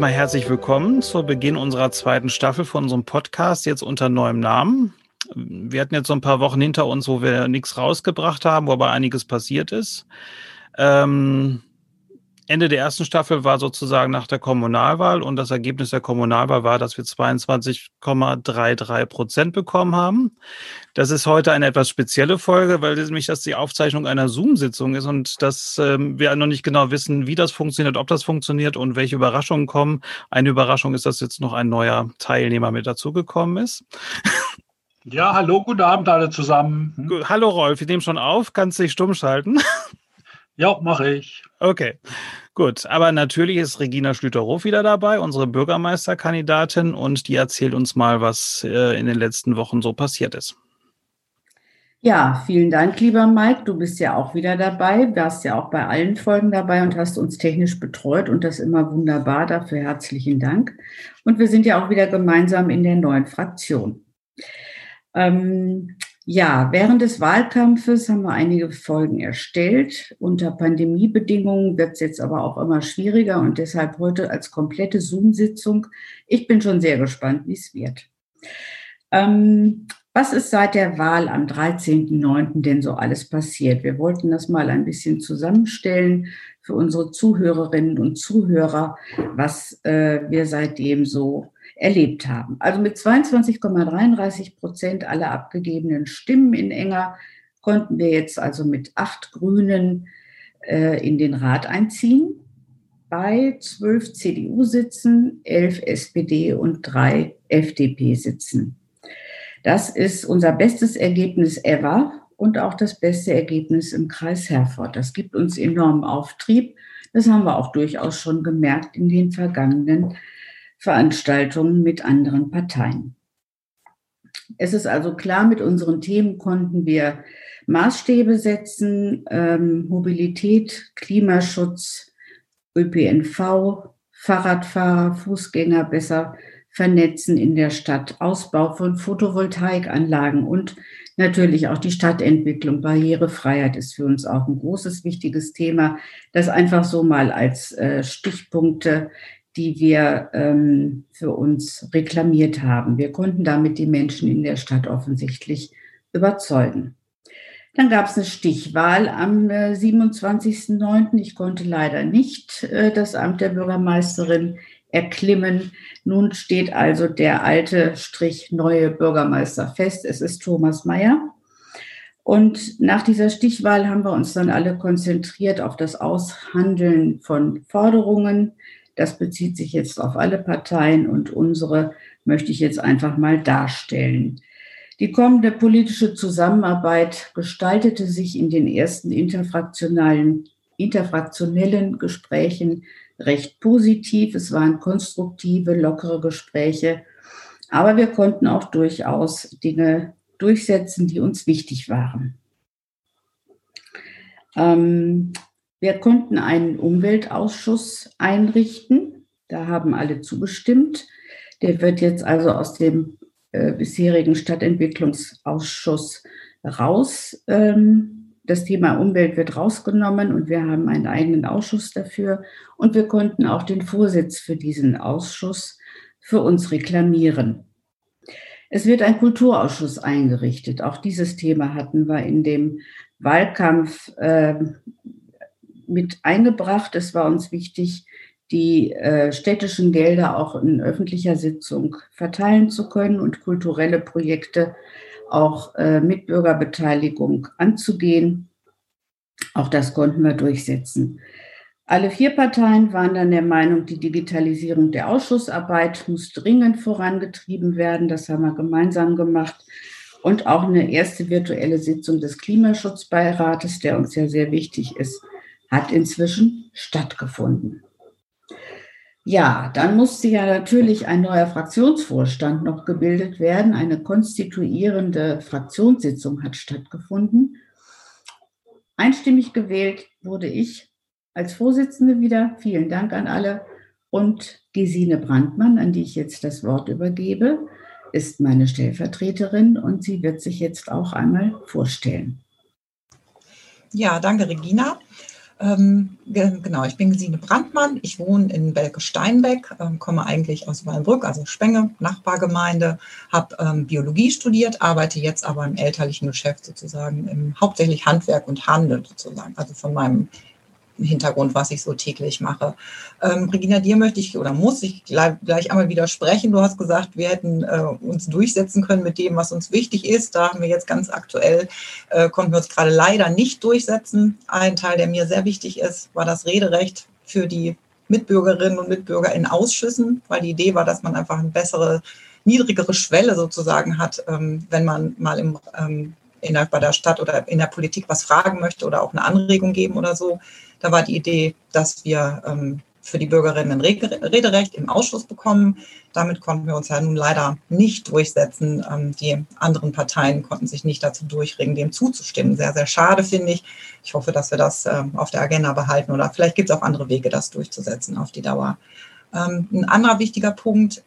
sage ich mal herzlich willkommen zu Beginn unserer zweiten Staffel von unserem Podcast, jetzt unter neuem Namen. Wir hatten jetzt so ein paar Wochen hinter uns, wo wir nichts rausgebracht haben, wo aber einiges passiert ist. Ähm, Ende der ersten Staffel war sozusagen nach der Kommunalwahl und das Ergebnis der Kommunalwahl war, dass wir 22,33 Prozent bekommen haben. Das ist heute eine etwas spezielle Folge, weil nämlich das die Aufzeichnung einer Zoom-Sitzung ist und dass ähm, wir noch nicht genau wissen, wie das funktioniert, ob das funktioniert und welche Überraschungen kommen. Eine Überraschung ist, dass jetzt noch ein neuer Teilnehmer mit dazugekommen ist. Ja, hallo, guten Abend alle zusammen. Hm? Hallo Rolf, ich nehme schon auf, kannst dich stumm schalten. Ja, mache ich. Okay, gut. Aber natürlich ist Regina Schlüter-Roth wieder dabei, unsere Bürgermeisterkandidatin, und die erzählt uns mal, was äh, in den letzten Wochen so passiert ist. Ja, vielen Dank, lieber Mike. Du bist ja auch wieder dabei, warst ja auch bei allen Folgen dabei und hast uns technisch betreut und das immer wunderbar. Dafür herzlichen Dank. Und wir sind ja auch wieder gemeinsam in der neuen Fraktion. Ähm, ja, während des Wahlkampfes haben wir einige Folgen erstellt. Unter Pandemiebedingungen wird es jetzt aber auch immer schwieriger und deshalb heute als komplette Zoom-Sitzung. Ich bin schon sehr gespannt, wie es wird. Ähm, was ist seit der Wahl am 13.09. denn so alles passiert? Wir wollten das mal ein bisschen zusammenstellen für unsere Zuhörerinnen und Zuhörer, was äh, wir seitdem so erlebt haben. Also mit 22,33 Prozent aller abgegebenen Stimmen in Enger konnten wir jetzt also mit acht Grünen äh, in den Rat einziehen. Bei zwölf CDU-Sitzen, elf SPD und drei FDP-Sitzen. Das ist unser bestes Ergebnis ever und auch das beste Ergebnis im Kreis Herford. Das gibt uns enormen Auftrieb. Das haben wir auch durchaus schon gemerkt in den vergangenen Veranstaltungen mit anderen Parteien. Es ist also klar, mit unseren Themen konnten wir Maßstäbe setzen, ähm, Mobilität, Klimaschutz, ÖPNV, Fahrradfahrer, Fußgänger besser vernetzen in der Stadt, Ausbau von Photovoltaikanlagen und natürlich auch die Stadtentwicklung. Barrierefreiheit ist für uns auch ein großes, wichtiges Thema, das einfach so mal als äh, Stichpunkte die wir ähm, für uns reklamiert haben. Wir konnten damit die Menschen in der Stadt offensichtlich überzeugen. Dann gab es eine Stichwahl am äh, 27.09. Ich konnte leider nicht äh, das Amt der Bürgermeisterin erklimmen. Nun steht also der alte Strich neue Bürgermeister fest. Es ist Thomas Mayer. Und nach dieser Stichwahl haben wir uns dann alle konzentriert auf das Aushandeln von Forderungen, das bezieht sich jetzt auf alle Parteien und unsere möchte ich jetzt einfach mal darstellen. Die kommende politische Zusammenarbeit gestaltete sich in den ersten interfraktionalen, interfraktionellen Gesprächen recht positiv. Es waren konstruktive, lockere Gespräche, aber wir konnten auch durchaus Dinge durchsetzen, die uns wichtig waren. Ähm, wir konnten einen Umweltausschuss einrichten. Da haben alle zugestimmt. Der wird jetzt also aus dem äh, bisherigen Stadtentwicklungsausschuss raus. Ähm, das Thema Umwelt wird rausgenommen und wir haben einen eigenen Ausschuss dafür. Und wir konnten auch den Vorsitz für diesen Ausschuss für uns reklamieren. Es wird ein Kulturausschuss eingerichtet. Auch dieses Thema hatten wir in dem Wahlkampf äh, mit eingebracht. Es war uns wichtig, die äh, städtischen Gelder auch in öffentlicher Sitzung verteilen zu können und kulturelle Projekte auch äh, mit Bürgerbeteiligung anzugehen. Auch das konnten wir durchsetzen. Alle vier Parteien waren dann der Meinung, die Digitalisierung der Ausschussarbeit muss dringend vorangetrieben werden. Das haben wir gemeinsam gemacht. Und auch eine erste virtuelle Sitzung des Klimaschutzbeirates, der uns ja sehr wichtig ist, hat inzwischen stattgefunden. Ja, dann musste ja natürlich ein neuer Fraktionsvorstand noch gebildet werden. Eine konstituierende Fraktionssitzung hat stattgefunden. Einstimmig gewählt wurde ich als Vorsitzende wieder. Vielen Dank an alle. Und Gesine Brandmann, an die ich jetzt das Wort übergebe, ist meine Stellvertreterin und sie wird sich jetzt auch einmal vorstellen. Ja, danke, Regina. Ähm, genau, ich bin Gesine Brandmann. Ich wohne in Belke-Steinbeck, ähm, komme eigentlich aus Wallenbrück, also Spenge, Nachbargemeinde, habe ähm, Biologie studiert, arbeite jetzt aber im elterlichen Geschäft sozusagen, im, hauptsächlich Handwerk und Handel sozusagen, also von meinem Hintergrund, was ich so täglich mache. Ähm, Regina, dir möchte ich oder muss ich gleich, gleich einmal widersprechen. Du hast gesagt, wir hätten äh, uns durchsetzen können mit dem, was uns wichtig ist. Da haben wir jetzt ganz aktuell, äh, konnten wir uns gerade leider nicht durchsetzen. Ein Teil, der mir sehr wichtig ist, war das Rederecht für die Mitbürgerinnen und Mitbürger in Ausschüssen, weil die Idee war, dass man einfach eine bessere, niedrigere Schwelle sozusagen hat, ähm, wenn man mal im ähm, in der, bei der Stadt oder in der Politik was fragen möchte oder auch eine Anregung geben oder so. Da war die Idee, dass wir ähm, für die Bürgerinnen ein Rederecht im Ausschuss bekommen. Damit konnten wir uns ja nun leider nicht durchsetzen. Ähm, die anderen Parteien konnten sich nicht dazu durchringen, dem zuzustimmen. Sehr, sehr schade, finde ich. Ich hoffe, dass wir das ähm, auf der Agenda behalten oder vielleicht gibt es auch andere Wege, das durchzusetzen auf die Dauer. Ähm, ein anderer wichtiger Punkt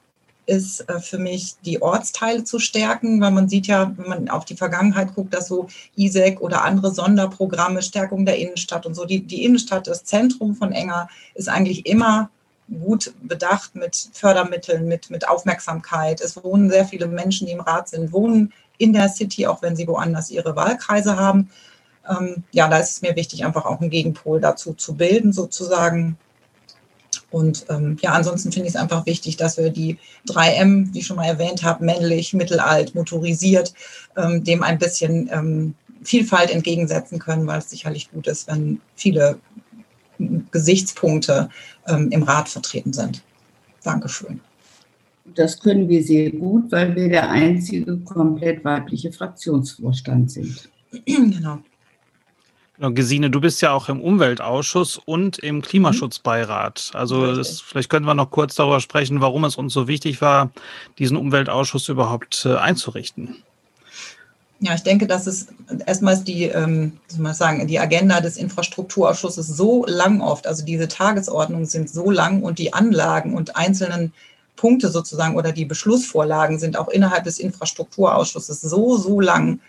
ist äh, für mich, die Ortsteile zu stärken, weil man sieht ja, wenn man auf die Vergangenheit guckt, dass so ISEC oder andere Sonderprogramme, Stärkung der Innenstadt und so, die, die Innenstadt, das Zentrum von Enger, ist eigentlich immer gut bedacht mit Fördermitteln, mit, mit Aufmerksamkeit. Es wohnen sehr viele Menschen, die im Rat sind, wohnen in der City, auch wenn sie woanders ihre Wahlkreise haben. Ähm, ja, da ist es mir wichtig, einfach auch einen Gegenpol dazu zu bilden, sozusagen. Und ähm, ja, ansonsten finde ich es einfach wichtig, dass wir die 3M, wie ich schon mal erwähnt habe, männlich, mittelalt, motorisiert, ähm, dem ein bisschen ähm, Vielfalt entgegensetzen können, weil es sicherlich gut ist, wenn viele Gesichtspunkte ähm, im Rat vertreten sind. Dankeschön. Das können wir sehr gut, weil wir der einzige komplett weibliche Fraktionsvorstand sind. Genau. Gesine, du bist ja auch im Umweltausschuss und im Klimaschutzbeirat. Also das, vielleicht können wir noch kurz darüber sprechen, warum es uns so wichtig war, diesen Umweltausschuss überhaupt äh, einzurichten. Ja, ich denke, dass es erstmals die, ähm, soll man sagen, die Agenda des Infrastrukturausschusses so lang oft, also diese Tagesordnungen sind so lang und die Anlagen und einzelnen Punkte sozusagen oder die Beschlussvorlagen sind auch innerhalb des Infrastrukturausschusses so, so lang,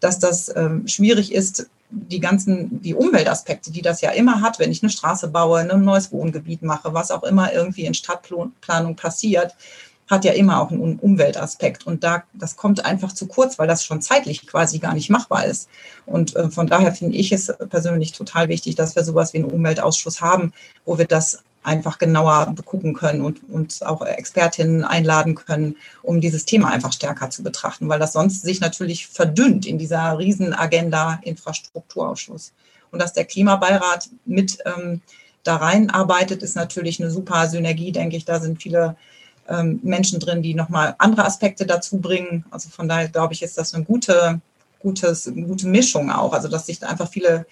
dass das ähm, schwierig ist, die ganzen, die Umweltaspekte, die das ja immer hat, wenn ich eine Straße baue, ein neues Wohngebiet mache, was auch immer irgendwie in Stadtplanung passiert, hat ja immer auch einen Umweltaspekt. Und da, das kommt einfach zu kurz, weil das schon zeitlich quasi gar nicht machbar ist. Und äh, von daher finde ich es persönlich total wichtig, dass wir sowas wie einen Umweltausschuss haben, wo wir das einfach genauer gucken können und, und auch Expertinnen einladen können, um dieses Thema einfach stärker zu betrachten, weil das sonst sich natürlich verdünnt in dieser Riesenagenda Infrastrukturausschuss. Und dass der Klimabeirat mit ähm, da reinarbeitet, ist natürlich eine super Synergie, denke ich. Da sind viele ähm, Menschen drin, die nochmal andere Aspekte dazu bringen. Also von daher glaube ich, ist das eine gute, gutes, gute Mischung auch. Also dass sich da einfach viele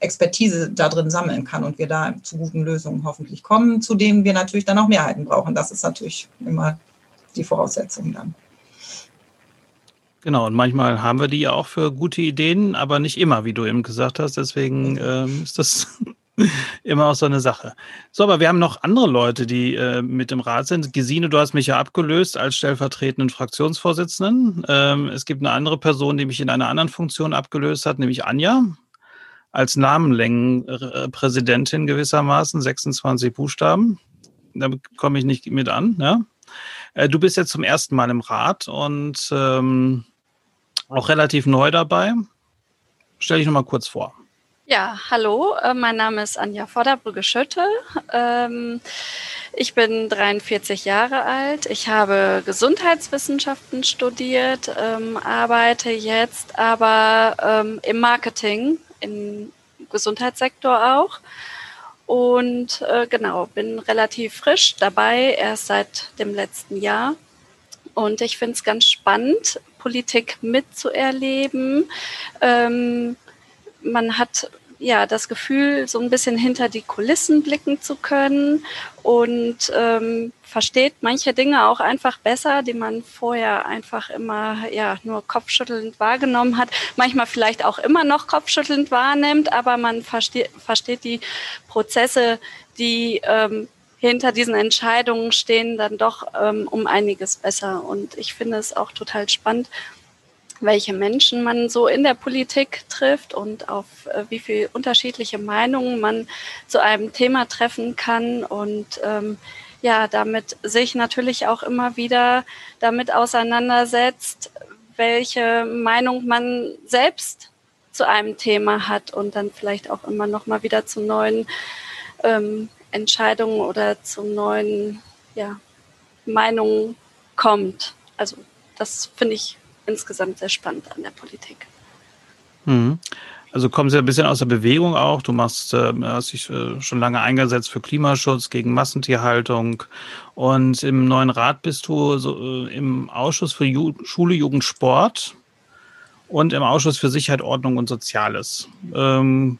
Expertise da drin sammeln kann und wir da zu guten Lösungen hoffentlich kommen, zu denen wir natürlich dann auch Mehrheiten brauchen. Das ist natürlich immer die Voraussetzung dann. Genau, und manchmal haben wir die ja auch für gute Ideen, aber nicht immer, wie du eben gesagt hast. Deswegen ähm, ist das immer auch so eine Sache. So, aber wir haben noch andere Leute, die äh, mit im Rat sind. Gesine, du hast mich ja abgelöst als stellvertretenden Fraktionsvorsitzenden. Ähm, es gibt eine andere Person, die mich in einer anderen Funktion abgelöst hat, nämlich Anja als Namenlängenpräsidentin gewissermaßen, 26 Buchstaben. Da komme ich nicht mit an. Ja? Äh, du bist jetzt zum ersten Mal im Rat und ähm, auch relativ neu dabei. Stell dich noch mal kurz vor. Ja, hallo, äh, mein Name ist Anja Vorderbrügge-Schüttel. Ähm, ich bin 43 Jahre alt. Ich habe Gesundheitswissenschaften studiert, ähm, arbeite jetzt aber ähm, im Marketing im Gesundheitssektor auch. Und äh, genau, bin relativ frisch dabei, erst seit dem letzten Jahr. Und ich finde es ganz spannend, Politik mitzuerleben. Ähm, man hat ja das Gefühl, so ein bisschen hinter die Kulissen blicken zu können und ähm, versteht manche Dinge auch einfach besser, die man vorher einfach immer ja nur kopfschüttelnd wahrgenommen hat, manchmal vielleicht auch immer noch kopfschüttelnd wahrnimmt, aber man versteht, versteht die Prozesse, die ähm, hinter diesen Entscheidungen stehen, dann doch ähm, um einiges besser. Und ich finde es auch total spannend, welche Menschen man so in der Politik trifft und auf äh, wie viele unterschiedliche Meinungen man zu einem Thema treffen kann und ähm, ja, damit sich natürlich auch immer wieder damit auseinandersetzt, welche Meinung man selbst zu einem Thema hat und dann vielleicht auch immer noch mal wieder zu neuen ähm, Entscheidungen oder zu neuen ja, Meinungen kommt. Also das finde ich insgesamt sehr spannend an der Politik. Mhm. Also kommen Sie ein bisschen aus der Bewegung auch. Du machst, äh, hast dich äh, schon lange eingesetzt für Klimaschutz, gegen Massentierhaltung. Und im neuen Rat bist du so, äh, im Ausschuss für Ju Schule, Jugend, Sport und im Ausschuss für Sicherheit, Ordnung und Soziales. Ähm,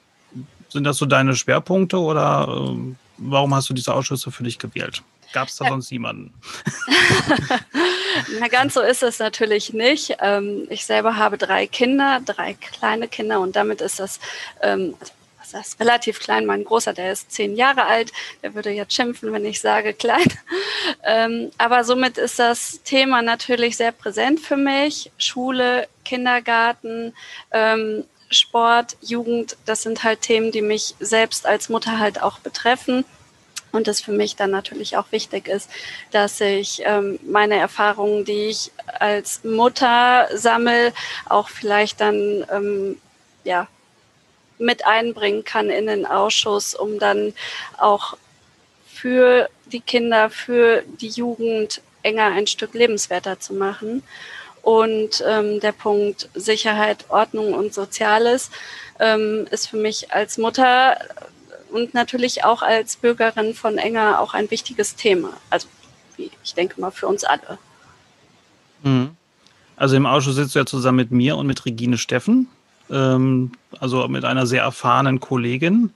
sind das so deine Schwerpunkte oder äh, warum hast du diese Ausschüsse für dich gewählt? Gab es da sonst niemanden? Na, ganz so ist es natürlich nicht. Ähm, ich selber habe drei Kinder, drei kleine Kinder und damit ist das, ähm, was heißt relativ klein. Mein Großer, der ist zehn Jahre alt, der würde jetzt schimpfen, wenn ich sage klein. Ähm, aber somit ist das Thema natürlich sehr präsent für mich. Schule, Kindergarten, Sport, Jugend, das sind halt Themen, die mich selbst als Mutter halt auch betreffen. Und es für mich dann natürlich auch wichtig ist, dass ich ähm, meine Erfahrungen, die ich als Mutter sammle, auch vielleicht dann ähm, ja, mit einbringen kann in den Ausschuss, um dann auch für die Kinder, für die Jugend enger ein Stück lebenswerter zu machen. Und ähm, der Punkt Sicherheit, Ordnung und Soziales ähm, ist für mich als Mutter und natürlich auch als Bürgerin von Enger auch ein wichtiges Thema. Also ich denke mal für uns alle. Mhm. Also im Ausschuss sitzt du ja zusammen mit mir und mit Regine Steffen, ähm, also mit einer sehr erfahrenen Kollegin.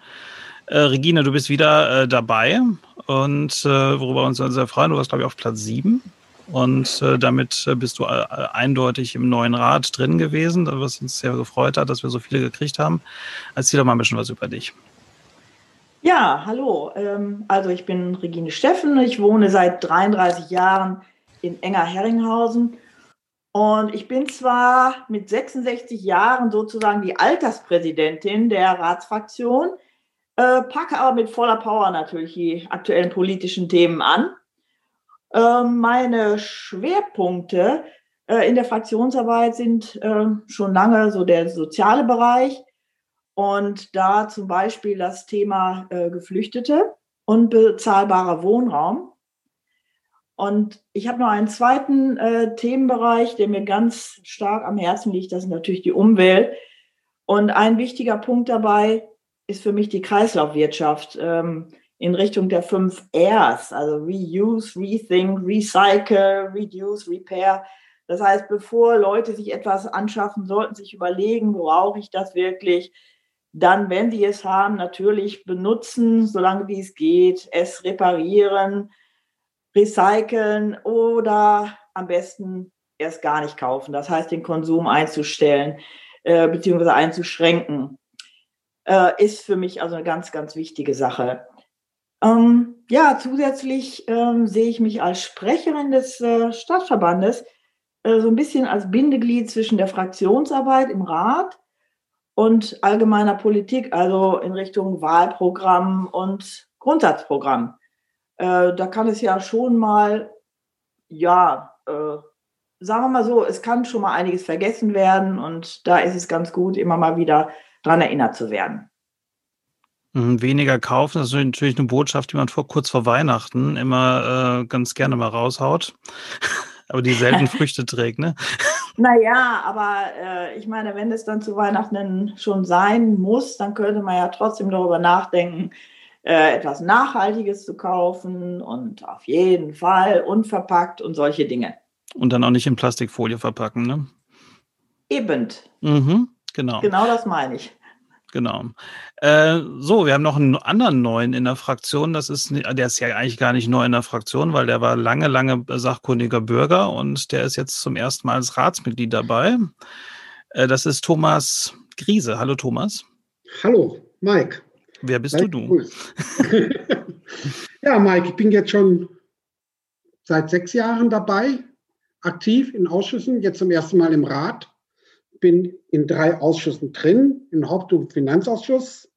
Äh, Regine, du bist wieder äh, dabei und äh, worüber wir uns sehr freuen, du warst, glaube ich, auf Platz sieben. Und äh, damit äh, bist du äh, eindeutig im neuen Rat drin gewesen, was uns sehr gefreut hat, dass wir so viele gekriegt haben. Erzähl doch mal ein bisschen was über dich. Ja, hallo. Ähm, also ich bin Regine Steffen. Ich wohne seit 33 Jahren in Enger Herringhausen. Und ich bin zwar mit 66 Jahren sozusagen die Alterspräsidentin der Ratsfraktion, äh, packe aber mit voller Power natürlich die aktuellen politischen Themen an. Äh, meine Schwerpunkte äh, in der Fraktionsarbeit sind äh, schon lange so der soziale Bereich, und da zum Beispiel das Thema äh, Geflüchtete und bezahlbarer Wohnraum. Und ich habe noch einen zweiten äh, Themenbereich, der mir ganz stark am Herzen liegt, das ist natürlich die Umwelt. Und ein wichtiger Punkt dabei ist für mich die Kreislaufwirtschaft ähm, in Richtung der fünf Rs, also Reuse, Rethink, Recycle, Reduce, Repair. Das heißt, bevor Leute sich etwas anschaffen, sollten sich überlegen, brauche ich das wirklich? Dann, wenn sie es haben, natürlich benutzen, solange wie es geht, es reparieren, recyceln oder am besten erst gar nicht kaufen. Das heißt, den Konsum einzustellen äh, bzw. einzuschränken, äh, ist für mich also eine ganz, ganz wichtige Sache. Ähm, ja, zusätzlich ähm, sehe ich mich als Sprecherin des äh, Stadtverbandes äh, so ein bisschen als Bindeglied zwischen der Fraktionsarbeit im Rat und allgemeiner Politik, also in Richtung Wahlprogramm und Grundsatzprogramm. Äh, da kann es ja schon mal, ja, äh, sagen wir mal so, es kann schon mal einiges vergessen werden und da ist es ganz gut, immer mal wieder daran erinnert zu werden. Mhm, weniger kaufen, das ist natürlich eine Botschaft, die man vor, kurz vor Weihnachten immer äh, ganz gerne mal raushaut, aber die selten Früchte trägt, ne? Naja, aber äh, ich meine, wenn es dann zu Weihnachten schon sein muss, dann könnte man ja trotzdem darüber nachdenken, äh, etwas Nachhaltiges zu kaufen und auf jeden Fall unverpackt und solche Dinge. Und dann auch nicht in Plastikfolie verpacken, ne? Eben. Mhm, genau. Genau das meine ich. Genau. Äh, so, wir haben noch einen anderen neuen in der Fraktion. Das ist, der ist ja eigentlich gar nicht neu in der Fraktion, weil der war lange, lange sachkundiger Bürger und der ist jetzt zum ersten Mal als Ratsmitglied dabei. Äh, das ist Thomas Griese. Hallo Thomas. Hallo, Mike. Wer bist Mike du? du? ja, Mike, ich bin jetzt schon seit sechs Jahren dabei, aktiv in Ausschüssen, jetzt zum ersten Mal im Rat. Bin in drei Ausschüssen drin, im Haupt- und Finanzausschuss,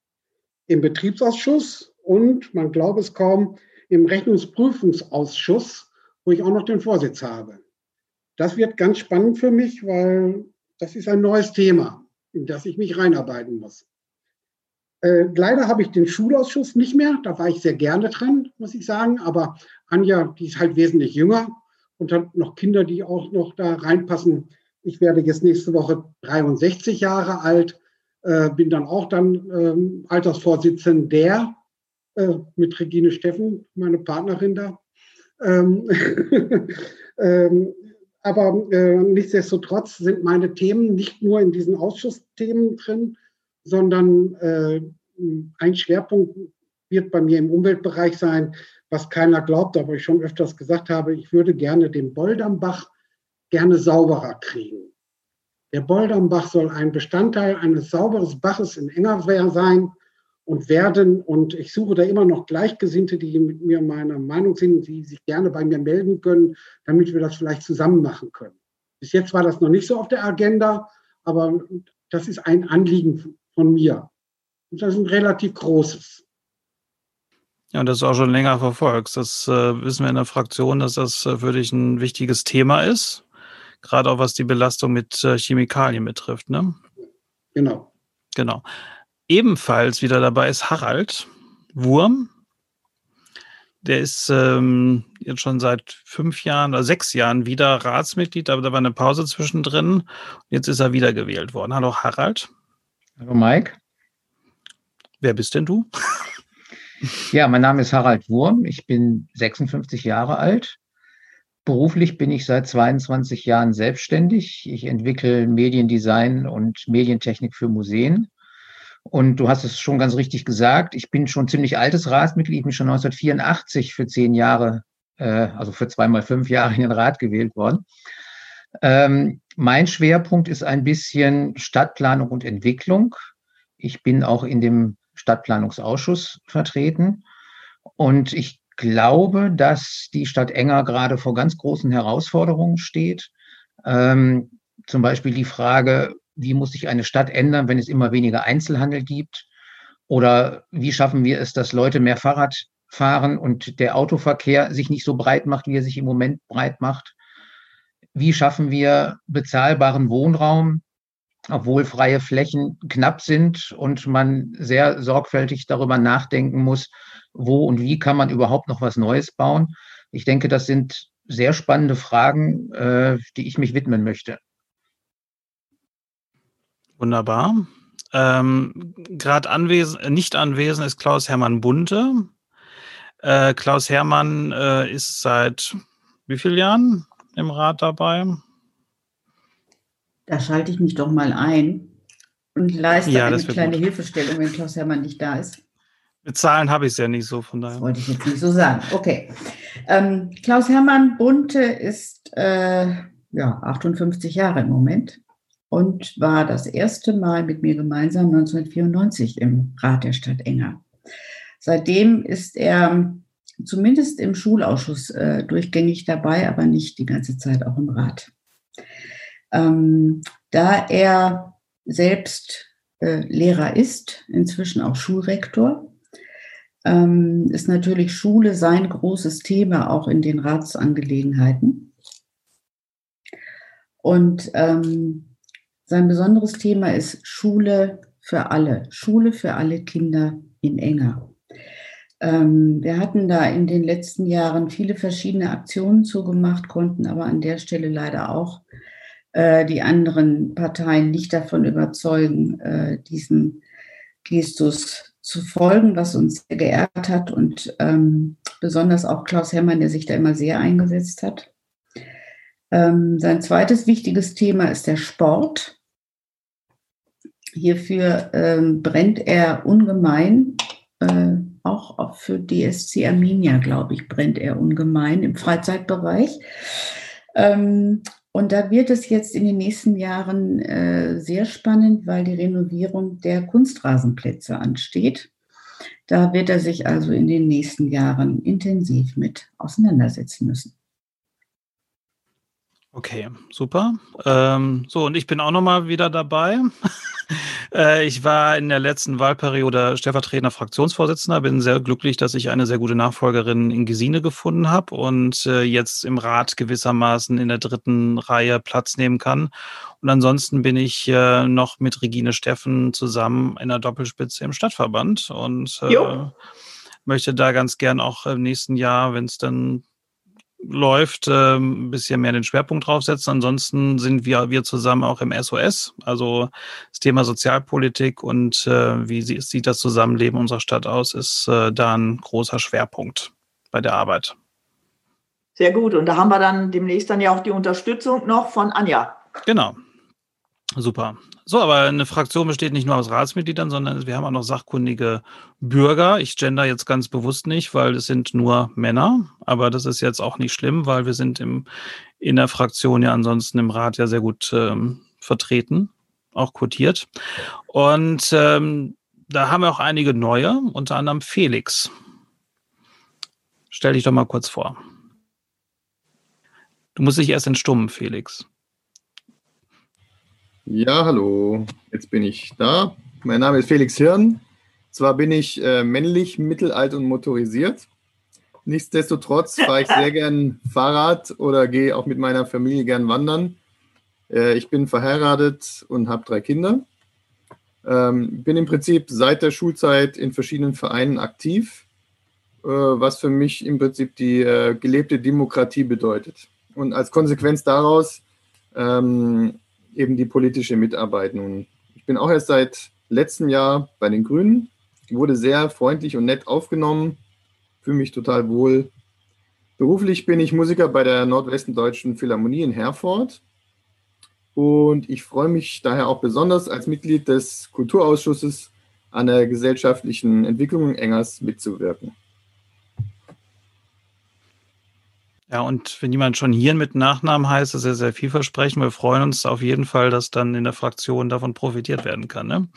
im Betriebsausschuss und, man glaubt es kaum, im Rechnungsprüfungsausschuss, wo ich auch noch den Vorsitz habe. Das wird ganz spannend für mich, weil das ist ein neues Thema, in das ich mich reinarbeiten muss. Äh, leider habe ich den Schulausschuss nicht mehr. Da war ich sehr gerne dran, muss ich sagen. Aber Anja, die ist halt wesentlich jünger und hat noch Kinder, die auch noch da reinpassen. Ich werde jetzt nächste Woche 63 Jahre alt, äh, bin dann auch dann ähm, Altersvorsitzender äh, mit Regine Steffen, meine Partnerin da. Ähm, ähm, aber äh, nichtsdestotrotz sind meine Themen nicht nur in diesen Ausschussthemen drin, sondern äh, ein Schwerpunkt wird bei mir im Umweltbereich sein, was keiner glaubt, aber ich schon öfters gesagt habe, ich würde gerne den Boldambach gerne sauberer kriegen. Der Boldambach soll ein Bestandteil eines sauberen Baches in Engerwehr sein und werden. Und ich suche da immer noch Gleichgesinnte, die mit mir meiner Meinung sind, die sich gerne bei mir melden können, damit wir das vielleicht zusammen machen können. Bis jetzt war das noch nicht so auf der Agenda, aber das ist ein Anliegen von mir. Und das ist ein relativ großes. Ja, und das auch schon länger verfolgt. Das äh, wissen wir in der Fraktion, dass das äh, für dich ein wichtiges Thema ist. Gerade auch was die Belastung mit äh, Chemikalien betrifft, ne? Genau. Genau. Ebenfalls wieder dabei ist Harald Wurm. Der ist ähm, jetzt schon seit fünf Jahren oder sechs Jahren wieder Ratsmitglied, aber da war eine Pause zwischendrin. Jetzt ist er wiedergewählt worden. Hallo Harald. Hallo Mike. Wer bist denn du? Ja, mein Name ist Harald Wurm. Ich bin 56 Jahre alt. Beruflich bin ich seit 22 Jahren selbstständig. Ich entwickle Mediendesign und Medientechnik für Museen. Und du hast es schon ganz richtig gesagt. Ich bin schon ziemlich altes Ratsmitglied. Ich bin schon 1984 für zehn Jahre, äh, also für zweimal fünf Jahre in den Rat gewählt worden. Ähm, mein Schwerpunkt ist ein bisschen Stadtplanung und Entwicklung. Ich bin auch in dem Stadtplanungsausschuss vertreten. Und ich glaube, dass die Stadt Enger gerade vor ganz großen Herausforderungen steht. Ähm, zum Beispiel die Frage, wie muss sich eine Stadt ändern, wenn es immer weniger Einzelhandel gibt? Oder wie schaffen wir es, dass Leute mehr Fahrrad fahren und der Autoverkehr sich nicht so breit macht, wie er sich im Moment breit macht? Wie schaffen wir bezahlbaren Wohnraum, obwohl freie Flächen knapp sind und man sehr sorgfältig darüber nachdenken muss, wo und wie kann man überhaupt noch was Neues bauen? Ich denke, das sind sehr spannende Fragen, äh, die ich mich widmen möchte. Wunderbar. Ähm, Gerade anwesend, nicht anwesend ist Klaus Hermann Bunte. Äh, Klaus Hermann äh, ist seit wie vielen Jahren im Rat dabei? Da schalte ich mich doch mal ein und leiste ja, eine kleine gut. Hilfestellung, wenn Klaus Hermann nicht da ist. Mit Zahlen habe ich es ja nicht so, von daher. Das wollte ich jetzt nicht so sagen. Okay. Ähm, Klaus Hermann Bunte ist äh, ja, 58 Jahre im Moment und war das erste Mal mit mir gemeinsam 1994 im Rat der Stadt Enger. Seitdem ist er zumindest im Schulausschuss äh, durchgängig dabei, aber nicht die ganze Zeit auch im Rat. Ähm, da er selbst äh, Lehrer ist, inzwischen auch Schulrektor, ähm, ist natürlich Schule sein großes Thema auch in den Ratsangelegenheiten. Und ähm, sein besonderes Thema ist Schule für alle, Schule für alle Kinder in Enger. Ähm, wir hatten da in den letzten Jahren viele verschiedene Aktionen zugemacht, konnten aber an der Stelle leider auch äh, die anderen Parteien nicht davon überzeugen, äh, diesen Gestus zu folgen, was uns sehr geehrt hat und ähm, besonders auch Klaus Herrmann, der sich da immer sehr eingesetzt hat. Ähm, sein zweites wichtiges Thema ist der Sport. Hierfür ähm, brennt er ungemein, äh, auch für DSC Arminia, glaube ich, brennt er ungemein im Freizeitbereich. Ähm, und da wird es jetzt in den nächsten Jahren äh, sehr spannend, weil die Renovierung der Kunstrasenplätze ansteht. Da wird er sich also in den nächsten Jahren intensiv mit auseinandersetzen müssen. Okay, super. Ähm, so, und ich bin auch nochmal wieder dabei. äh, ich war in der letzten Wahlperiode stellvertretender Fraktionsvorsitzender, bin sehr glücklich, dass ich eine sehr gute Nachfolgerin in Gesine gefunden habe und äh, jetzt im Rat gewissermaßen in der dritten Reihe Platz nehmen kann. Und ansonsten bin ich äh, noch mit Regine Steffen zusammen in der Doppelspitze im Stadtverband und äh, möchte da ganz gern auch im nächsten Jahr, wenn es dann läuft, äh, ein bisschen mehr den Schwerpunkt draufsetzen. Ansonsten sind wir, wir zusammen auch im SOS, also das Thema Sozialpolitik und äh, wie sieht das Zusammenleben unserer Stadt aus, ist äh, da ein großer Schwerpunkt bei der Arbeit. Sehr gut. Und da haben wir dann demnächst dann ja auch die Unterstützung noch von Anja. Genau. Super. So, aber eine Fraktion besteht nicht nur aus Ratsmitgliedern, sondern wir haben auch noch sachkundige Bürger. Ich gender jetzt ganz bewusst nicht, weil es sind nur Männer. Aber das ist jetzt auch nicht schlimm, weil wir sind im, in der Fraktion ja ansonsten im Rat ja sehr gut ähm, vertreten, auch quotiert. Und ähm, da haben wir auch einige neue, unter anderem Felix. Stell dich doch mal kurz vor. Du musst dich erst entstummen, Felix. Ja, hallo, jetzt bin ich da. Mein Name ist Felix Hirn. Zwar bin ich äh, männlich, mittelalt und motorisiert. Nichtsdestotrotz fahre ich sehr gern Fahrrad oder gehe auch mit meiner Familie gern wandern. Äh, ich bin verheiratet und habe drei Kinder. Ähm, bin im Prinzip seit der Schulzeit in verschiedenen Vereinen aktiv, äh, was für mich im Prinzip die äh, gelebte Demokratie bedeutet. Und als Konsequenz daraus ähm, eben die politische Mitarbeit. Nun, ich bin auch erst seit letztem Jahr bei den Grünen, wurde sehr freundlich und nett aufgenommen, fühle mich total wohl. Beruflich bin ich Musiker bei der Nordwesten Deutschen Philharmonie in Herford und ich freue mich daher auch besonders als Mitglied des Kulturausschusses an der gesellschaftlichen Entwicklung Engers mitzuwirken. Ja, und wenn jemand schon hier mit Nachnamen heißt, ist er sehr vielversprechend. Wir freuen uns auf jeden Fall, dass dann in der Fraktion davon profitiert werden kann. Ne?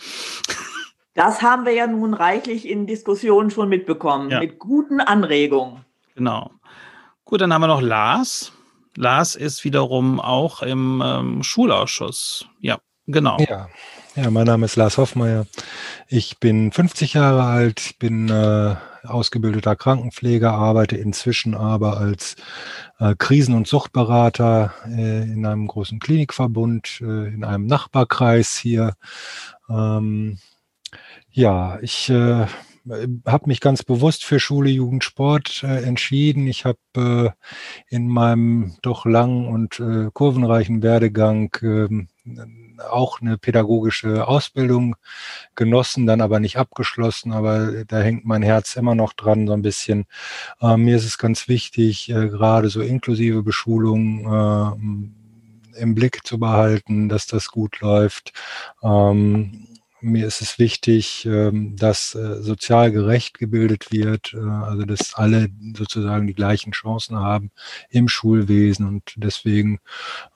Das haben wir ja nun reichlich in Diskussionen schon mitbekommen, ja. mit guten Anregungen. Genau. Gut, dann haben wir noch Lars. Lars ist wiederum auch im ähm, Schulausschuss. Ja, genau. Ja. ja, mein Name ist Lars Hoffmeier. Ich bin 50 Jahre alt, bin äh, ausgebildeter Krankenpfleger, arbeite inzwischen aber als äh, Krisen- und Suchtberater äh, in einem großen Klinikverbund, äh, in einem Nachbarkreis hier. Ähm, ja, ich äh, habe mich ganz bewusst für Schule, Jugend, Sport äh, entschieden. Ich habe äh, in meinem doch langen und äh, kurvenreichen Werdegang äh, auch eine pädagogische Ausbildung genossen, dann aber nicht abgeschlossen, aber da hängt mein Herz immer noch dran so ein bisschen. Äh, mir ist es ganz wichtig, äh, gerade so inklusive Beschulung äh, im Blick zu behalten, dass das gut läuft. Ähm, mir ist es wichtig, ähm, dass äh, sozial gerecht gebildet wird, äh, also dass alle sozusagen die gleichen Chancen haben im Schulwesen und deswegen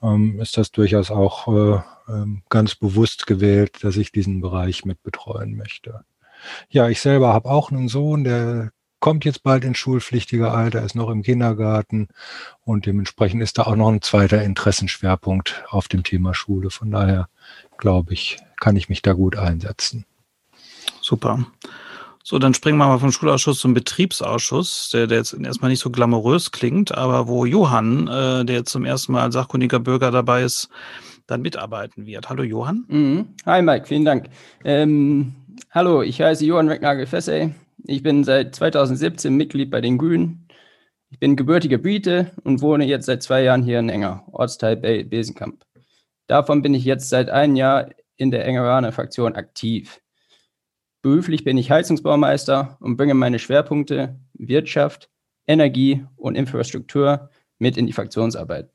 ähm, ist das durchaus auch äh, ähm, ganz bewusst gewählt, dass ich diesen Bereich mit betreuen möchte. Ja, ich selber habe auch einen Sohn, der kommt jetzt bald ins schulpflichtige Alter, ist noch im Kindergarten und dementsprechend ist da auch noch ein zweiter Interessenschwerpunkt auf dem Thema Schule. Von daher glaube ich, kann ich mich da gut einsetzen. Super. So, dann springen wir mal vom Schulausschuss zum Betriebsausschuss, der, der jetzt erstmal nicht so glamourös klingt, aber wo Johann, äh, der jetzt zum ersten Mal als sachkundiger Bürger dabei ist, dann mitarbeiten wird. Hallo Johann. Mhm. Hi Mike, vielen Dank. Ähm, hallo, ich heiße Johann Wecknagel-Fessey. Ich bin seit 2017 Mitglied bei den Grünen. Ich bin gebürtiger Brite und wohne jetzt seit zwei Jahren hier in Enger, Ortsteil Besenkamp. Davon bin ich jetzt seit einem Jahr in der Engeraner Fraktion aktiv. Beruflich bin ich Heizungsbaumeister und bringe meine Schwerpunkte Wirtschaft, Energie und Infrastruktur mit in die Fraktionsarbeit.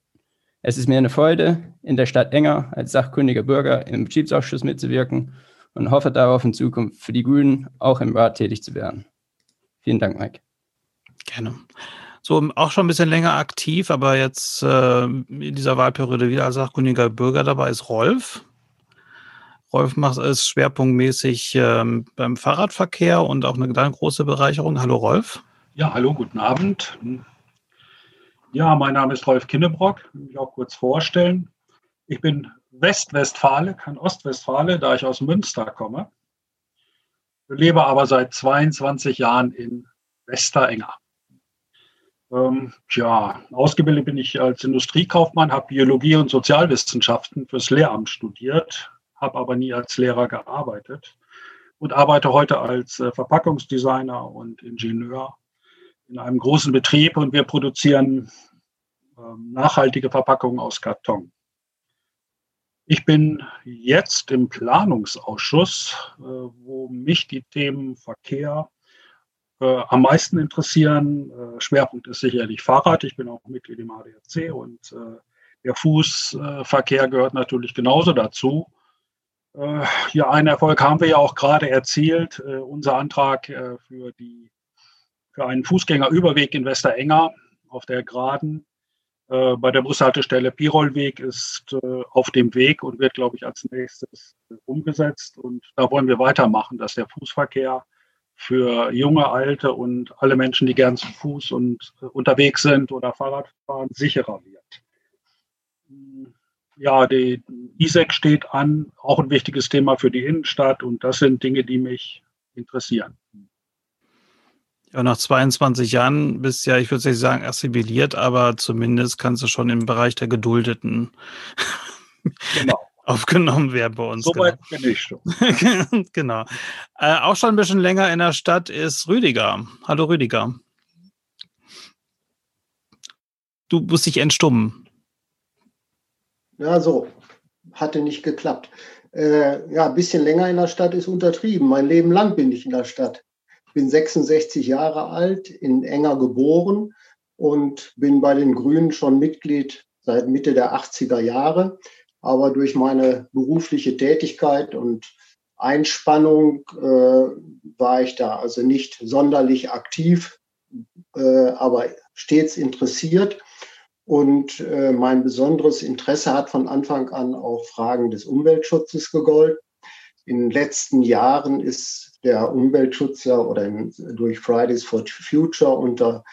Es ist mir eine Freude, in der Stadt Enger als sachkundiger Bürger im Betriebsausschuss mitzuwirken und hoffe darauf, in Zukunft für die Grünen auch im Rat tätig zu werden. Vielen Dank, Mike. Gerne so auch schon ein bisschen länger aktiv, aber jetzt äh, in dieser Wahlperiode wieder als sachkundiger Bürger dabei ist Rolf. Rolf macht es schwerpunktmäßig ähm, beim Fahrradverkehr und auch eine, große Bereicherung. Hallo Rolf. Ja, hallo, guten Abend. Ja, mein Name ist Rolf Kinnebrock, will mich auch kurz vorstellen. Ich bin Westwestfale, kein Ostwestfale, da ich aus Münster komme. Ich lebe aber seit 22 Jahren in Westerenger. Ähm, tja, ausgebildet bin ich als Industriekaufmann, habe Biologie und Sozialwissenschaften fürs Lehramt studiert, habe aber nie als Lehrer gearbeitet und arbeite heute als äh, Verpackungsdesigner und Ingenieur in einem großen Betrieb und wir produzieren äh, nachhaltige Verpackungen aus Karton. Ich bin jetzt im Planungsausschuss, äh, wo mich die Themen Verkehr äh, am meisten interessieren. Schwerpunkt ist sicherlich Fahrrad. Ich bin auch Mitglied im ADAC und der Fußverkehr gehört natürlich genauso dazu. Äh, ja, einen Erfolg haben wir ja auch gerade erzielt. Äh, unser Antrag für, die, für einen Fußgängerüberweg in Westerenger auf der Geraden äh, bei der Bushaltestelle Pirolweg ist äh, auf dem Weg und wird, glaube ich, als nächstes äh, umgesetzt. Und da wollen wir weitermachen, dass der Fußverkehr für junge, alte und alle Menschen, die gern zu Fuß und unterwegs sind oder Fahrrad fahren, sicherer wird. Ja, die ISEC steht an, auch ein wichtiges Thema für die Innenstadt und das sind Dinge, die mich interessieren. Ja, nach 22 Jahren bist ja, ich würde nicht sagen assimiliert, aber zumindest kannst du schon im Bereich der Geduldeten genau. aufgenommen werden bei uns. Soweit genau. bin ich schon. genau. Äh, auch schon ein bisschen länger in der Stadt ist Rüdiger. Hallo Rüdiger. Du musst dich entstummen. Ja, so. Hatte nicht geklappt. Äh, ja, ein bisschen länger in der Stadt ist untertrieben. Mein Leben lang bin ich in der Stadt bin 66 Jahre alt, in Enger geboren und bin bei den Grünen schon Mitglied seit Mitte der 80er Jahre. Aber durch meine berufliche Tätigkeit und Einspannung äh, war ich da also nicht sonderlich aktiv, äh, aber stets interessiert. Und äh, mein besonderes Interesse hat von Anfang an auch Fragen des Umweltschutzes gegolten. In den letzten Jahren ist der Umweltschutz ja oder in, durch Fridays for Future unter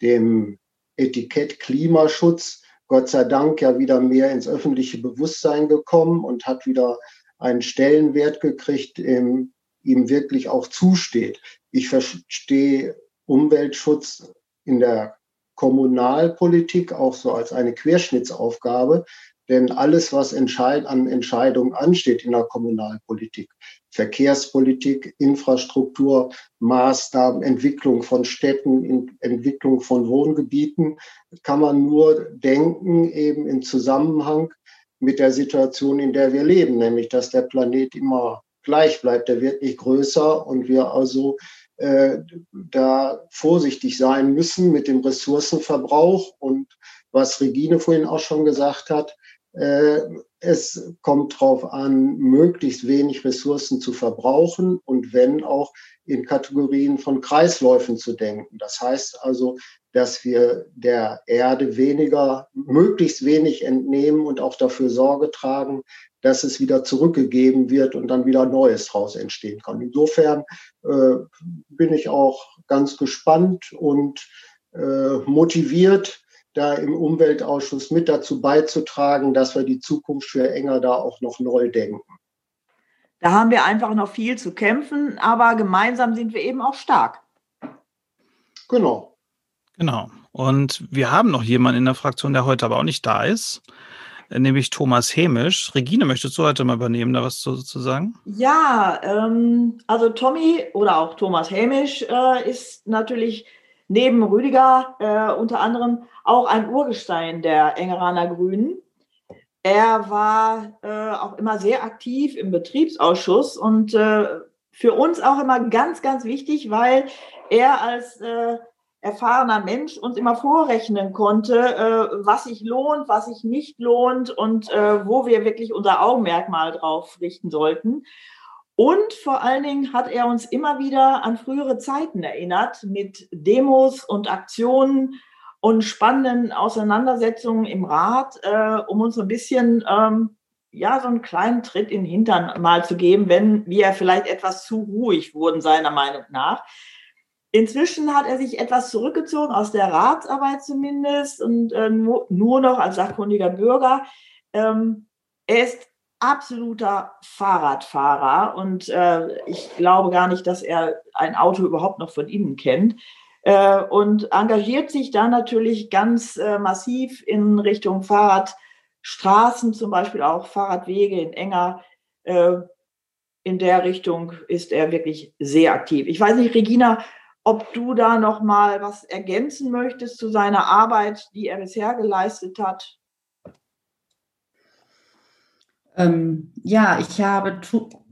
dem Etikett Klimaschutz Gott sei Dank ja wieder mehr ins öffentliche Bewusstsein gekommen und hat wieder einen Stellenwert gekriegt, dem ihm wirklich auch zusteht. Ich verstehe Umweltschutz in der Kommunalpolitik auch so als eine Querschnittsaufgabe, denn alles, was entscheid an Entscheidungen ansteht in der Kommunalpolitik, Verkehrspolitik, Infrastruktur, Maßnahmen, Entwicklung von Städten, Entwicklung von Wohngebieten, kann man nur denken eben im Zusammenhang mit der Situation, in der wir leben, nämlich dass der Planet immer gleich bleibt, der wird nicht größer und wir also äh, da vorsichtig sein müssen mit dem Ressourcenverbrauch und was Regine vorhin auch schon gesagt hat, äh, es kommt darauf an, möglichst wenig Ressourcen zu verbrauchen und wenn auch in Kategorien von Kreisläufen zu denken. Das heißt also, dass wir der Erde weniger, möglichst wenig entnehmen und auch dafür Sorge tragen, dass es wieder zurückgegeben wird und dann wieder Neues daraus entstehen kann. Insofern äh, bin ich auch ganz gespannt und äh, motiviert, da im Umweltausschuss mit dazu beizutragen, dass wir die Zukunft für Enger da auch noch neu denken. Da haben wir einfach noch viel zu kämpfen, aber gemeinsam sind wir eben auch stark. Genau. Genau. Und wir haben noch jemanden in der Fraktion, der heute aber auch nicht da ist, nämlich Thomas Hämisch. Regine, möchtest du heute mal übernehmen, da was zu, zu sagen? Ja, ähm, also Tommy oder auch Thomas Hämisch äh, ist natürlich neben Rüdiger äh, unter anderem auch ein Urgestein der Engeraner Grünen. Er war äh, auch immer sehr aktiv im Betriebsausschuss und äh, für uns auch immer ganz, ganz wichtig, weil er als äh, erfahrener Mensch uns immer vorrechnen konnte, äh, was sich lohnt, was sich nicht lohnt und äh, wo wir wirklich unser Augenmerk mal drauf richten sollten. Und vor allen Dingen hat er uns immer wieder an frühere Zeiten erinnert mit Demos und Aktionen und spannenden Auseinandersetzungen im Rat, äh, um uns ein bisschen ähm, ja so einen kleinen Tritt in den Hintern mal zu geben, wenn wir vielleicht etwas zu ruhig wurden seiner Meinung nach. Inzwischen hat er sich etwas zurückgezogen, aus der Ratsarbeit zumindest, und äh, nur, noch als sachkundiger Bürger. Ähm, er ist absoluter Fahrradfahrer und äh, ich glaube gar nicht, dass er ein Auto überhaupt noch von innen kennt. Äh, und engagiert sich da natürlich ganz äh, massiv in Richtung Fahrradstraßen, zum Beispiel auch Fahrradwege in enger. Äh, in der Richtung ist er wirklich sehr aktiv. Ich weiß nicht, Regina, ob du da noch mal was ergänzen möchtest zu seiner Arbeit, die er bisher geleistet hat. Ähm, ja, ich habe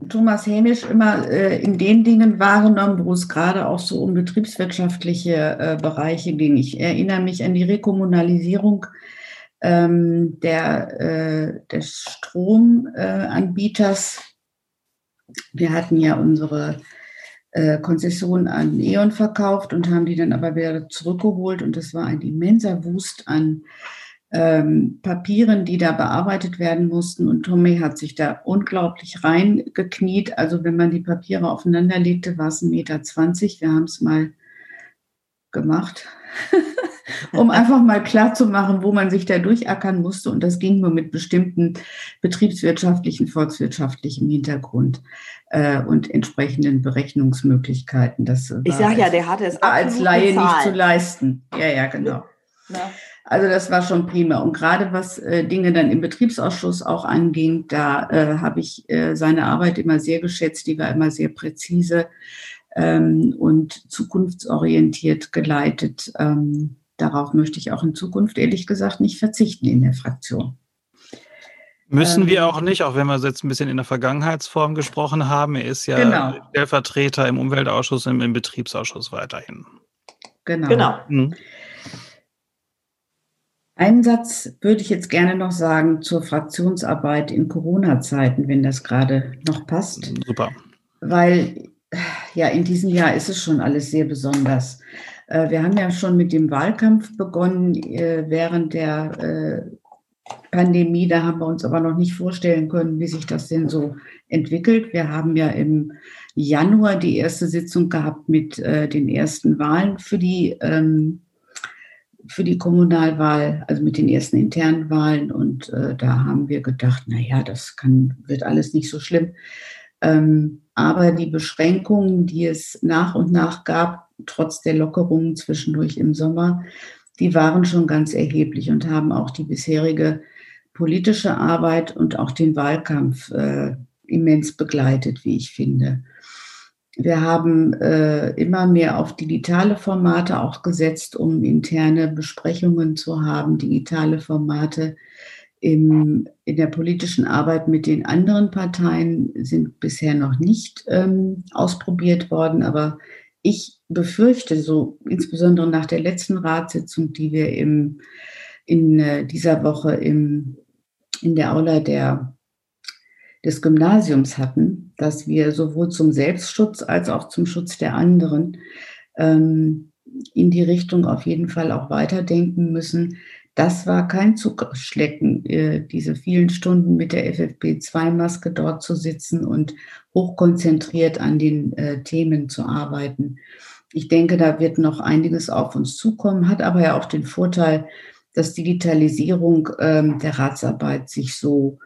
Thomas Hämisch immer äh, in den Dingen wahrgenommen, wo es gerade auch so um betriebswirtschaftliche äh, Bereiche ging. Ich erinnere mich an die Rekommunalisierung ähm, der, äh, des Stromanbieters. Wir hatten ja unsere äh, Konzession an E.ON verkauft und haben die dann aber wieder zurückgeholt. Und das war ein immenser Wust an ähm, Papieren, die da bearbeitet werden mussten. Und Tommy hat sich da unglaublich reingekniet. Also wenn man die Papiere aufeinander legte, war es 1,20 Meter. Wir haben es mal gemacht, um einfach mal klar zu machen, wo man sich da durchackern musste. Und das ging nur mit bestimmten betriebswirtschaftlichen, volkswirtschaftlichen Hintergrund äh, und entsprechenden Berechnungsmöglichkeiten. Das ich sage ja, der hatte es als Laie bezahlt. nicht zu leisten. Ja, ja, genau. Ja. Also das war schon prima. Und gerade was äh, Dinge dann im Betriebsausschuss auch anging, da äh, habe ich äh, seine Arbeit immer sehr geschätzt. Die war immer sehr präzise ähm, und zukunftsorientiert geleitet. Ähm, darauf möchte ich auch in Zukunft ehrlich gesagt nicht verzichten in der Fraktion. Müssen ähm, wir auch nicht, auch wenn wir jetzt ein bisschen in der Vergangenheitsform gesprochen haben. Er ist ja genau. Stellvertreter im Umweltausschuss und im Betriebsausschuss weiterhin. Genau. genau. Mhm. Einen Satz würde ich jetzt gerne noch sagen zur Fraktionsarbeit in Corona-Zeiten, wenn das gerade noch passt. Super. Weil ja, in diesem Jahr ist es schon alles sehr besonders. Äh, wir haben ja schon mit dem Wahlkampf begonnen äh, während der äh, Pandemie. Da haben wir uns aber noch nicht vorstellen können, wie sich das denn so entwickelt. Wir haben ja im Januar die erste Sitzung gehabt mit den ersten Wahlen für die, ähm, für die Kommunalwahl, also mit den ersten internen Wahlen. Und da haben wir gedacht, naja, das kann, wird alles nicht so schlimm. Ähm, aber die Beschränkungen, die es nach und nach gab, trotz der Lockerungen zwischendurch im Sommer, die waren schon ganz erheblich und haben auch die bisherige politische Arbeit und auch den Wahlkampf äh, immens begleitet, wie ich finde. Wir haben äh, immer mehr auf digitale Formate auch gesetzt, um interne Besprechungen zu haben, digitale Formate. Im, in der politischen Arbeit mit den anderen Parteien sind bisher noch nicht ähm, ausprobiert worden, aber ich befürchte so, insbesondere nach der letzten Ratssitzung, die wir im, in äh, dieser Woche im, in der Aula der, des Gymnasiums hatten, dass wir sowohl zum Selbstschutz als auch zum Schutz der anderen ähm, in die Richtung auf jeden Fall auch weiterdenken müssen. Das war kein Zuckerschlecken, äh, diese vielen Stunden mit der FFP2-Maske dort zu sitzen und hochkonzentriert an den äh, Themen zu arbeiten. Ich denke, da wird noch einiges auf uns zukommen, hat aber ja auch den Vorteil, dass Digitalisierung ähm, der Ratsarbeit sich so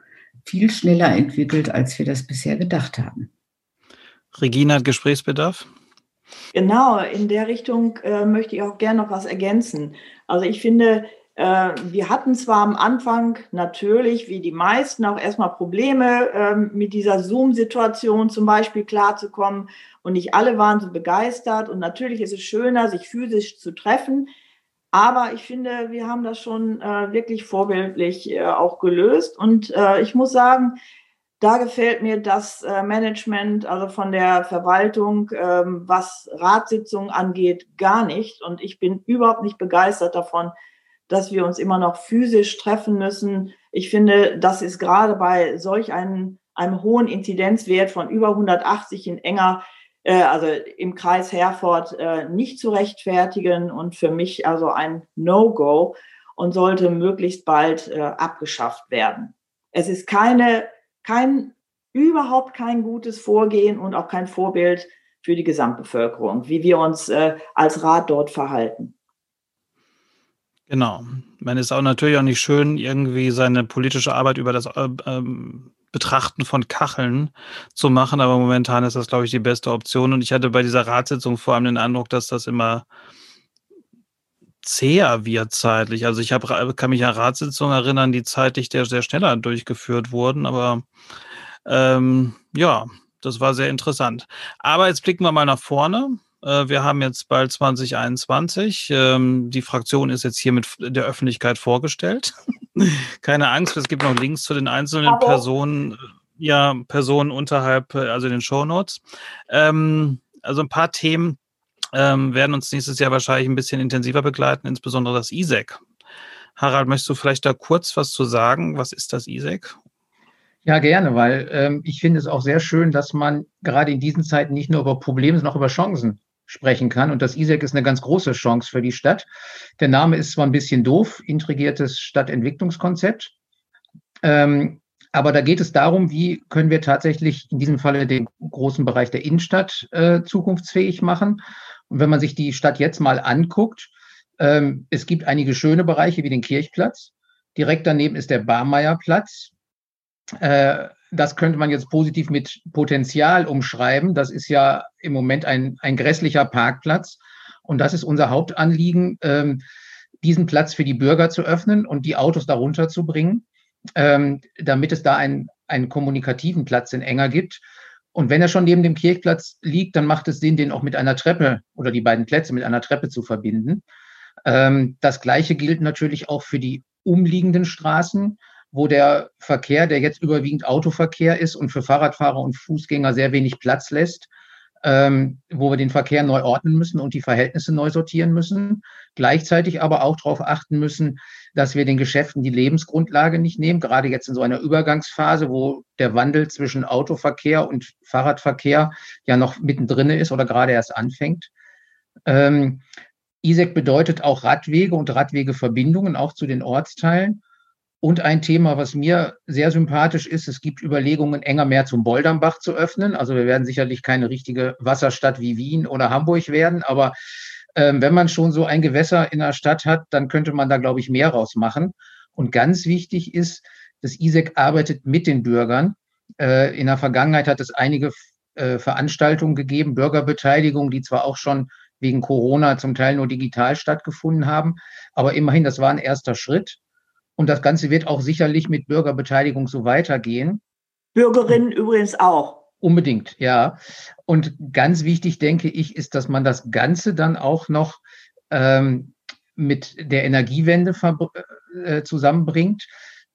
viel schneller entwickelt, als wir das bisher gedacht haben. Regina hat Gesprächsbedarf? Genau, in der Richtung äh, möchte ich auch gerne noch was ergänzen. Also ich finde, wir hatten zwar am Anfang natürlich, wie die meisten, auch erstmal Probleme ähm, mit dieser Zoom-Situation zum Beispiel klarzukommen und nicht alle waren so begeistert und natürlich ist es schöner, sich physisch zu treffen. Aber ich finde, wir haben das schon äh, wirklich vorbildlich äh, auch gelöst und ich muss sagen, da gefällt mir das Management, also von der Verwaltung, ähm, was Ratssitzungen angeht, gar nicht. Und ich bin überhaupt nicht begeistert davon, dass wir uns immer noch physisch treffen müssen. Ich finde, das ist gerade bei solch einem, einem hohen Inzidenzwert von über 180 in enger, äh, also im Kreis Herford, äh, nicht zu rechtfertigen und für mich also ein No-Go und sollte möglichst bald äh, abgeschafft werden. Es ist keine, kein, überhaupt kein gutes Vorgehen und auch kein Vorbild für die Gesamtbevölkerung, wie wir uns äh, als Rat dort verhalten. Genau. Man ist auch natürlich auch nicht schön, irgendwie seine politische Arbeit über das äh, ähm, Betrachten von Kacheln zu machen, aber momentan ist das, glaube ich, die beste Option. Und ich hatte bei dieser Ratssitzung vor allem den Eindruck, dass das immer zäher wird zeitlich. Also ich hab, kann mich an Ratssitzungen erinnern, die zeitlich sehr, sehr schneller durchgeführt wurden, aber ähm, ja, das war sehr interessant. Aber jetzt blicken wir mal nach vorne. Äh, wir haben jetzt bald 2021. Ähm, die Fraktion ist jetzt hier mit der Öffentlichkeit vorgestellt. Keine Angst, es gibt noch Links zu den einzelnen Aber Personen, ja, Personen unterhalb, also in den Shownotes. Ähm, also ein paar Themen ähm, werden uns nächstes Jahr wahrscheinlich ein bisschen intensiver begleiten, insbesondere das ISEC. Harald, möchtest du vielleicht da kurz was zu sagen? Was ist das ISEC? Ja, gerne, weil ähm, ich finde es auch sehr schön, dass man gerade in diesen Zeiten nicht nur über Probleme, sondern auch über Chancen sprechen kann. Und das ISEC ist eine ganz große Chance für die Stadt. Der Name ist zwar ein bisschen doof, integriertes Stadtentwicklungskonzept. Ähm, aber da geht es darum, wie können wir tatsächlich in diesem Falle den großen Bereich der Innenstadt äh, zukunftsfähig machen. Und wenn man sich die Stadt jetzt mal anguckt, ähm, es gibt einige schöne Bereiche wie den Kirchplatz. Direkt daneben ist der Barmeierplatz. Äh, das könnte man jetzt positiv mit Potenzial umschreiben. Das ist ja im Moment ein, ein grässlicher Parkplatz. Und das ist unser Hauptanliegen, ähm, diesen Platz für die Bürger zu öffnen und die Autos darunter zu bringen, ähm, damit es da einen, einen kommunikativen Platz in Enger gibt. Und wenn er schon neben dem Kirchplatz liegt, dann macht es Sinn, den auch mit einer Treppe oder die beiden Plätze mit einer Treppe zu verbinden. Ähm, das Gleiche gilt natürlich auch für die umliegenden Straßen wo der Verkehr, der jetzt überwiegend Autoverkehr ist und für Fahrradfahrer und Fußgänger sehr wenig Platz lässt, ähm, wo wir den Verkehr neu ordnen müssen und die Verhältnisse neu sortieren müssen. Gleichzeitig aber auch darauf achten müssen, dass wir den Geschäften die Lebensgrundlage nicht nehmen, gerade jetzt in so einer Übergangsphase, wo der Wandel zwischen Autoverkehr und Fahrradverkehr ja noch mittendrin ist oder gerade erst anfängt. Ähm, ISEC bedeutet auch Radwege und Radwegeverbindungen auch zu den Ortsteilen. Und ein Thema, was mir sehr sympathisch ist, es gibt Überlegungen, enger mehr zum Boldermbach zu öffnen. Also wir werden sicherlich keine richtige Wasserstadt wie Wien oder Hamburg werden, aber ähm, wenn man schon so ein Gewässer in der Stadt hat, dann könnte man da, glaube ich, mehr rausmachen. Und ganz wichtig ist, das ISEC arbeitet mit den Bürgern. Äh, in der Vergangenheit hat es einige äh, Veranstaltungen gegeben, Bürgerbeteiligung, die zwar auch schon wegen Corona zum Teil nur digital stattgefunden haben, aber immerhin, das war ein erster Schritt. Und das Ganze wird auch sicherlich mit Bürgerbeteiligung so weitergehen. Bürgerinnen übrigens auch. Unbedingt, ja. Und ganz wichtig, denke ich, ist, dass man das Ganze dann auch noch ähm, mit der Energiewende äh, zusammenbringt.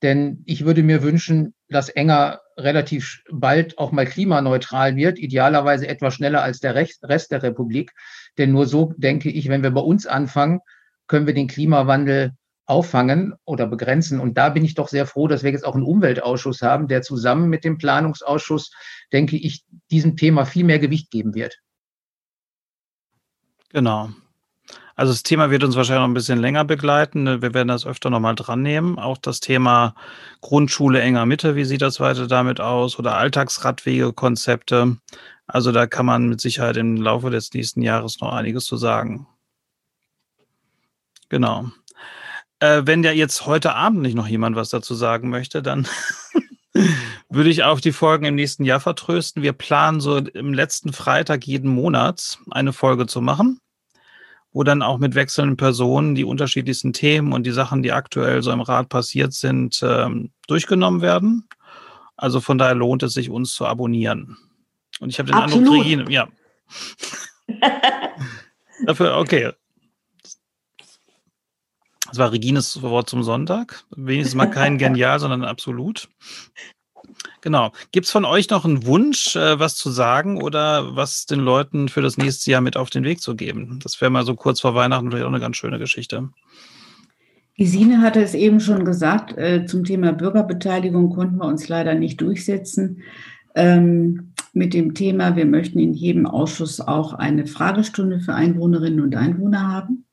Denn ich würde mir wünschen, dass Enger relativ bald auch mal klimaneutral wird, idealerweise etwas schneller als der Rest der Republik. Denn nur so, denke ich, wenn wir bei uns anfangen, können wir den Klimawandel auffangen oder begrenzen. Und da bin ich doch sehr froh, dass wir jetzt auch einen Umweltausschuss haben, der zusammen mit dem Planungsausschuss, denke ich, diesem Thema viel mehr Gewicht geben wird. Genau. Also das Thema wird uns wahrscheinlich noch ein bisschen länger begleiten. Wir werden das öfter nochmal dran nehmen. Auch das Thema Grundschule enger Mitte, wie sieht das weiter damit aus? Oder Alltagsradwegekonzepte. Also da kann man mit Sicherheit im Laufe des nächsten Jahres noch einiges zu sagen. Genau. Äh, wenn ja jetzt heute Abend nicht noch jemand was dazu sagen möchte, dann würde ich auf die Folgen im nächsten Jahr vertrösten. Wir planen so im letzten Freitag jeden Monat eine Folge zu machen, wo dann auch mit wechselnden Personen die unterschiedlichsten Themen und die Sachen, die aktuell so im Rat passiert sind, ähm, durchgenommen werden. Also von daher lohnt es sich, uns zu abonnieren. Und ich habe den Absolut. Eindruck, Regine, ja. Dafür, okay, das war Regines Wort zum Sonntag. Wenigstens mal kein Genial, sondern absolut. Genau. Gibt es von euch noch einen Wunsch, äh, was zu sagen oder was den Leuten für das nächste Jahr mit auf den Weg zu geben? Das wäre mal so kurz vor Weihnachten vielleicht auch eine ganz schöne Geschichte. Gesine hatte es eben schon gesagt, äh, zum Thema Bürgerbeteiligung konnten wir uns leider nicht durchsetzen. Ähm, mit dem Thema, wir möchten in jedem Ausschuss auch eine Fragestunde für Einwohnerinnen und Einwohner haben.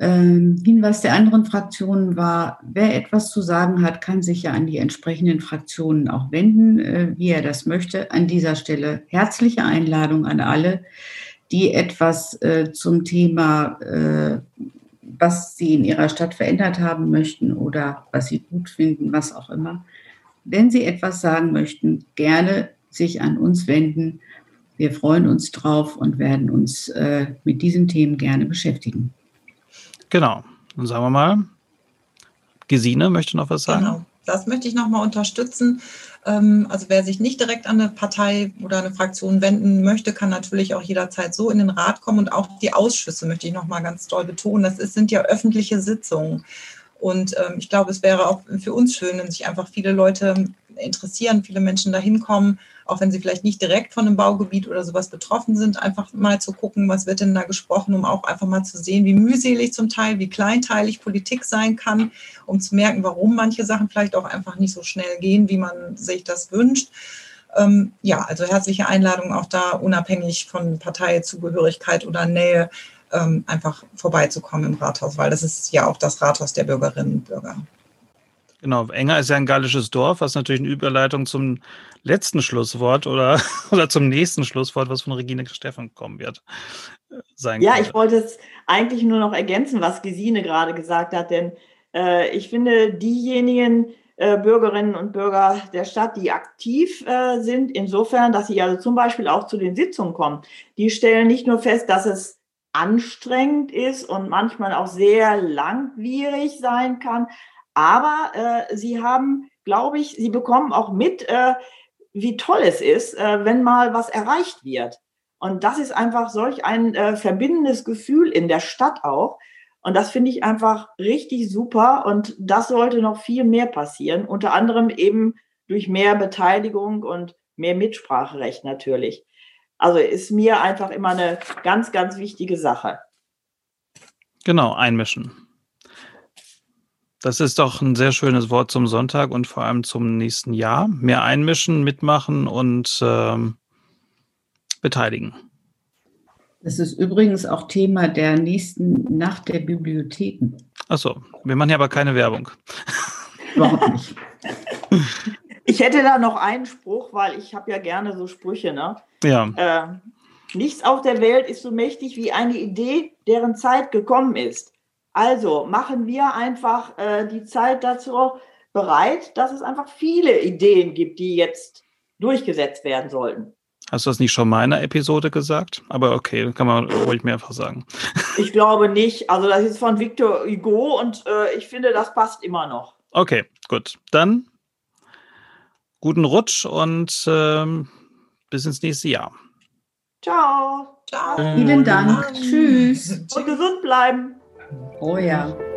Ähm, Hinweis der anderen Fraktionen war, wer etwas zu sagen hat, kann sich ja an die entsprechenden Fraktionen auch wenden, äh, wie er das möchte. An dieser Stelle herzliche Einladung an alle, die etwas äh, zum Thema, äh, was sie in ihrer Stadt verändert haben möchten oder was sie gut finden, was auch immer. Wenn Sie etwas sagen möchten, gerne sich an uns wenden. Wir freuen uns drauf und werden uns mit diesen Themen gerne beschäftigen. Genau. Dann sagen wir mal, Gesine möchte noch was sagen. Genau. Das möchte ich nochmal unterstützen. Ähm, also wer sich nicht direkt an eine Partei oder eine Fraktion wenden möchte, kann natürlich auch jederzeit so in den Rat kommen. Und auch die Ausschüsse möchte ich nochmal ganz doll betonen. Das sind ja öffentliche Sitzungen. Und ähm, ich glaube, es wäre auch für uns schön, wenn sich einfach viele Leute interessieren, viele Menschen da hinkommen auch wenn sie vielleicht nicht direkt von einem Baugebiet oder sowas betroffen sind, einfach mal zu gucken, was wird denn da gesprochen, um auch einfach mal zu sehen, wie mühselig zum Teil, wie kleinteilig Politik sein kann, um zu merken, warum manche Sachen vielleicht auch einfach nicht so schnell gehen, wie man sich das wünscht. Ähm, ja, also herzliche Einladung auch da, unabhängig von Parteizugehörigkeit oder Nähe, ähm, einfach vorbeizukommen im Rathaus, weil das ist ja auch das Rathaus der Bürgerinnen und Bürger. Genau, Enger ist ja ein gallisches Dorf, was natürlich eine Überleitung zum letzten Schlusswort oder, oder zum nächsten Schlusswort, was von Regine Steffen kommen wird, äh, sein Ja, könnte. ich wollte es eigentlich nur noch ergänzen, was Gesine gerade gesagt hat, denn äh, ich finde, diejenigen äh, Bürgerinnen und Bürger der Stadt, die aktiv äh, sind, insofern, dass sie also zum Beispiel auch zu den Sitzungen kommen, die stellen nicht nur fest, dass es anstrengend ist und manchmal auch sehr langwierig sein kann, aber äh, sie haben, glaube ich, sie bekommen auch mit, äh, wie toll es ist, äh, wenn mal was erreicht wird. Und das ist einfach solch ein äh, verbindendes Gefühl in der Stadt auch. Und das finde ich einfach richtig super. Und das sollte noch viel mehr passieren. Unter anderem eben durch mehr Beteiligung und mehr Mitspracherecht natürlich. Also ist mir einfach immer eine ganz, ganz wichtige Sache. Genau, einmischen. Das ist doch ein sehr schönes Wort zum Sonntag und vor allem zum nächsten Jahr. Mehr einmischen, mitmachen und ähm, beteiligen. Das ist übrigens auch Thema der nächsten Nacht der Bibliotheken. Achso, wir machen ja aber keine Werbung. Überhaupt nicht. Ich hätte da noch einen Spruch, weil ich habe ja gerne so Sprüche. Ne? Ja. Äh, nichts auf der Welt ist so mächtig wie eine Idee, deren Zeit gekommen ist. Also machen wir einfach äh, die Zeit dazu bereit, dass es einfach viele Ideen gibt, die jetzt durchgesetzt werden sollten. Hast du das nicht schon mal in einer Episode gesagt? Aber okay, kann man ruhig mehrfach sagen. Ich glaube nicht. Also das ist von Victor Hugo und äh, ich finde, das passt immer noch. Okay, gut. Dann guten Rutsch und ähm, bis ins nächste Jahr. Ciao. Ciao. Vielen Dank. Tschüss. Und gesund bleiben. Oh ja.